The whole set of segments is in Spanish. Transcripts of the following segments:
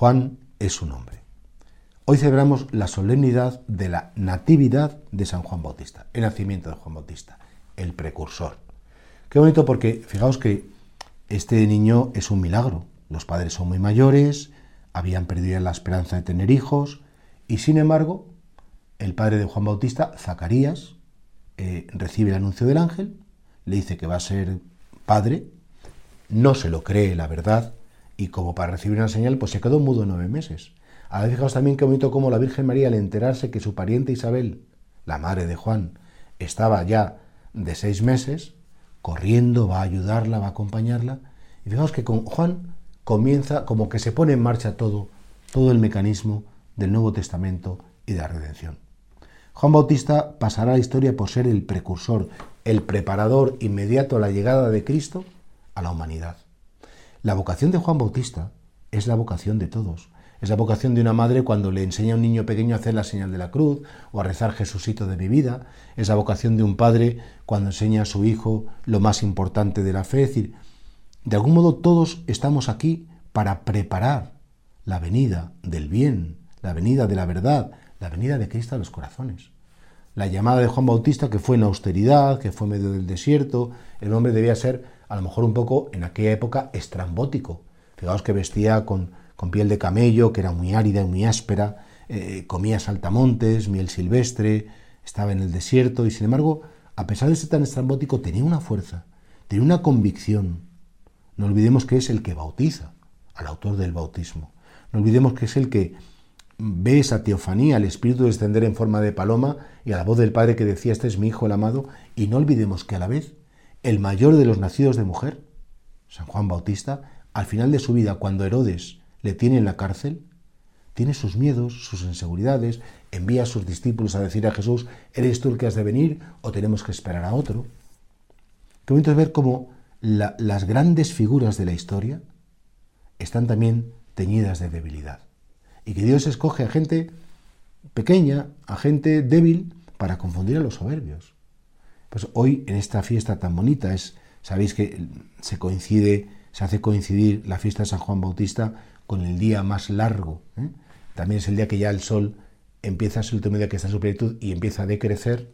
Juan es su nombre. Hoy celebramos la solemnidad de la Natividad de San Juan Bautista, el nacimiento de Juan Bautista, el precursor. Qué bonito porque fijaos que este niño es un milagro. Los padres son muy mayores, habían perdido la esperanza de tener hijos y sin embargo el padre de Juan Bautista, Zacarías, eh, recibe el anuncio del ángel, le dice que va a ser padre, no se lo cree, la verdad, y como para recibir una señal, pues se quedó mudo nueve meses. Ahora fijaos también qué bonito como la Virgen María, al enterarse que su pariente Isabel, la madre de Juan, estaba ya de seis meses, corriendo, va a ayudarla, va a acompañarla. Y fijaos que con Juan comienza como que se pone en marcha todo, todo el mecanismo del Nuevo Testamento y de la redención. Juan Bautista pasará a la historia por ser el precursor, el preparador inmediato a la llegada de Cristo a la humanidad. La vocación de Juan Bautista es la vocación de todos. Es la vocación de una madre cuando le enseña a un niño pequeño a hacer la señal de la cruz o a rezar Jesucito de mi vida. Es la vocación de un padre cuando enseña a su hijo lo más importante de la fe. Es decir, de algún modo todos estamos aquí para preparar la venida del bien, la venida de la verdad, la venida de Cristo a los corazones. La llamada de Juan Bautista, que fue en austeridad, que fue en medio del desierto, el hombre debía ser a lo mejor un poco en aquella época estrambótico. Fijaos que vestía con, piel de camello, que era muy árida y muy áspera, eh, comía saltamontes, miel silvestre, estaba en el desierto y sin embargo, a pesar de ser tan estrambótico, tenía una fuerza, tenía una convicción. No olvidemos que es el que bautiza al autor del bautismo. No olvidemos que es el que ve esa teofanía, el Espíritu descender en forma de paloma y a la voz del Padre que decía, este es mi Hijo el amado, y no olvidemos que a la vez el mayor de los nacidos de mujer, San Juan Bautista, al final de su vida, cuando Herodes le tiene en la cárcel, tiene sus miedos, sus inseguridades, envía a sus discípulos a decir a Jesús, ¿eres tú el que has de venir o tenemos que esperar a otro? Qué bonito es ver cómo las grandes figuras de la historia están también teñidas de debilidad. Y que Dios escoge a gente pequeña, a gente débil, para confundir a los soberbios. Pues hoy en esta fiesta tan bonita es, sabéis que se coincide, se hace coincidir la fiesta de San Juan Bautista con el día más largo. ¿eh? También es el día que ya el sol empieza a su último día que está en su plenitud y empieza a decrecer.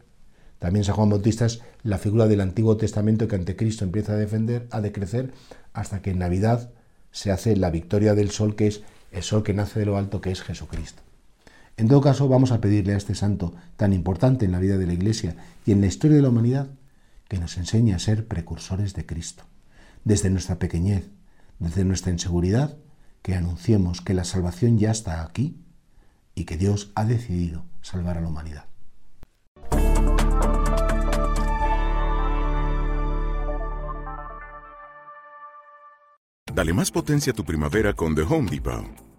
También San Juan Bautista es la figura del Antiguo Testamento que ante Cristo empieza a defender, a decrecer, hasta que en Navidad se hace la victoria del sol, que es el sol que nace de lo alto, que es Jesucristo. En todo caso, vamos a pedirle a este santo tan importante en la vida de la Iglesia y en la historia de la humanidad que nos enseñe a ser precursores de Cristo. Desde nuestra pequeñez, desde nuestra inseguridad, que anunciemos que la salvación ya está aquí y que Dios ha decidido salvar a la humanidad. Dale más potencia a tu primavera con The Home Depot.